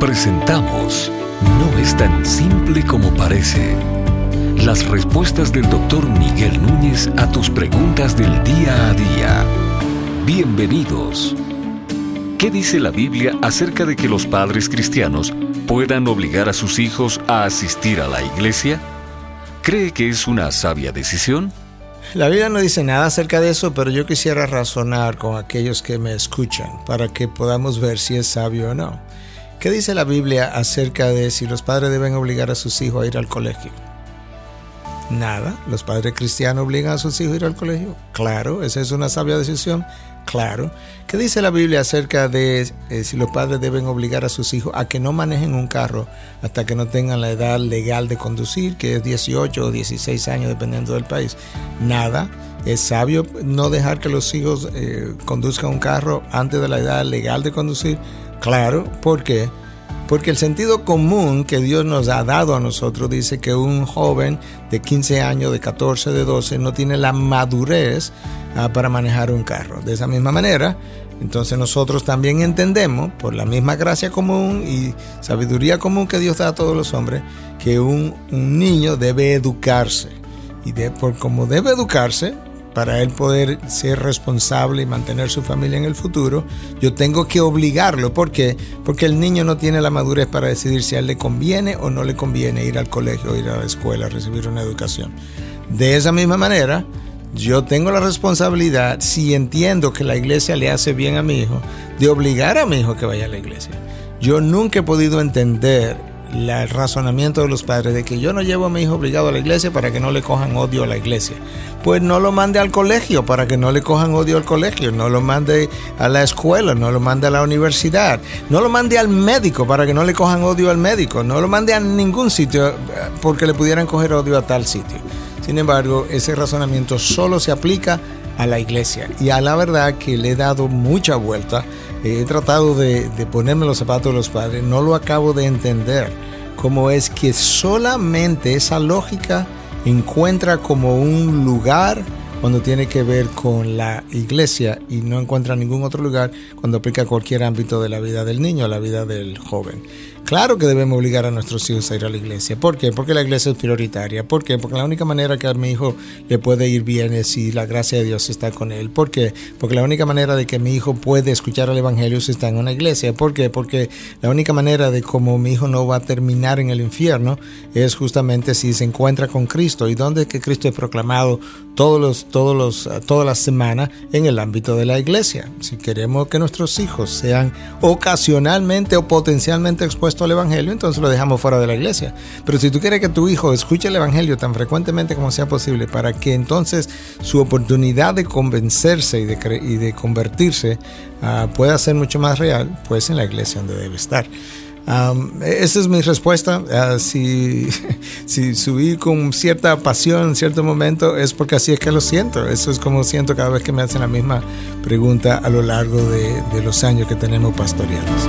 Presentamos No es tan simple como parece. Las respuestas del doctor Miguel Núñez a tus preguntas del día a día. Bienvenidos. ¿Qué dice la Biblia acerca de que los padres cristianos puedan obligar a sus hijos a asistir a la iglesia? ¿Cree que es una sabia decisión? La Biblia no dice nada acerca de eso, pero yo quisiera razonar con aquellos que me escuchan para que podamos ver si es sabio o no. ¿Qué dice la Biblia acerca de si los padres deben obligar a sus hijos a ir al colegio? Nada. ¿Los padres cristianos obligan a sus hijos a ir al colegio? Claro, esa es una sabia decisión. Claro. ¿Qué dice la Biblia acerca de eh, si los padres deben obligar a sus hijos a que no manejen un carro hasta que no tengan la edad legal de conducir, que es 18 o 16 años dependiendo del país? Nada. ¿Es sabio no dejar que los hijos eh, conduzcan un carro antes de la edad legal de conducir? Claro. ¿Por qué? Porque el sentido común que Dios nos ha dado a nosotros dice que un joven de 15 años, de 14, de 12, no tiene la madurez ah, para manejar un carro. De esa misma manera, entonces nosotros también entendemos, por la misma gracia común y sabiduría común que Dios da a todos los hombres, que un, niño debe educarse. Y de, por como debe educarse, para él poder ser responsable y mantener su familia en el futuro, yo tengo que obligarlo. ¿Por qué? Porque el niño no tiene la madurez para decidir si a él le conviene o no le conviene ir al colegio, ir a la escuela, recibir una educación. De esa misma manera, yo tengo la responsabilidad, si entiendo que la iglesia le hace bien a mi hijo, de obligar a mi hijo que vaya a la iglesia. Yo nunca he podido entender el razonamiento de los padres de que yo no llevo a mi hijo obligado a la iglesia para que no le cojan odio a la iglesia. Pues no lo mande al colegio para que no le cojan odio al colegio, no lo mande a la escuela, no lo mande a la universidad, no lo mande al médico para que no le cojan odio al médico, no lo mande a ningún sitio eh, porque le pudieran coger odio a tal sitio. Sin embargo, ese razonamiento solo se aplica a la iglesia y a la verdad que le he dado mucha vuelta he tratado de, ponerme los zapatos de los padres, no lo acabo de entender. Cómo es que solamente esa lógica encuentra como un lugar cuando tiene que ver con la iglesia y no encuentra ningún otro lugar cuando aplica cualquier ámbito de la vida del niño, la vida del joven. Claro que debemos obligar a nuestros hijos a ir a la iglesia. ¿Por qué? Porque la iglesia es prioritaria. ¿Por qué? Porque la única manera que a mi hijo le puede ir bien es si la gracia de Dios está con él. ¿Por qué? Porque la única manera de que mi hijo puede escuchar el Evangelio es está en una iglesia. ¿Por qué? Porque la única manera de cómo mi hijo no va a terminar en el infierno es justamente si se encuentra con Cristo. ¿Y dónde es que Cristo es proclamado todos los, todos los, todas las semanas en el ámbito de la iglesia? Si queremos que nuestros hijos sean ocasionalmente o potencialmente expuestos al Evangelio, entonces lo dejamos fuera de la iglesia. Pero si tú quieres que tu hijo escuche el Evangelio tan frecuentemente como sea posible, para que entonces su oportunidad de convencerse y de, y de convertirse uh, pueda ser mucho más real, pues en la iglesia donde debe estar. esa es mi respuesta. Uh, si, si subí con cierta pasión en cierto momento es porque así es que lo siento. Eso es como siento cada vez que me hacen la misma pregunta a lo largo de, de los años que tenemos pastoreados.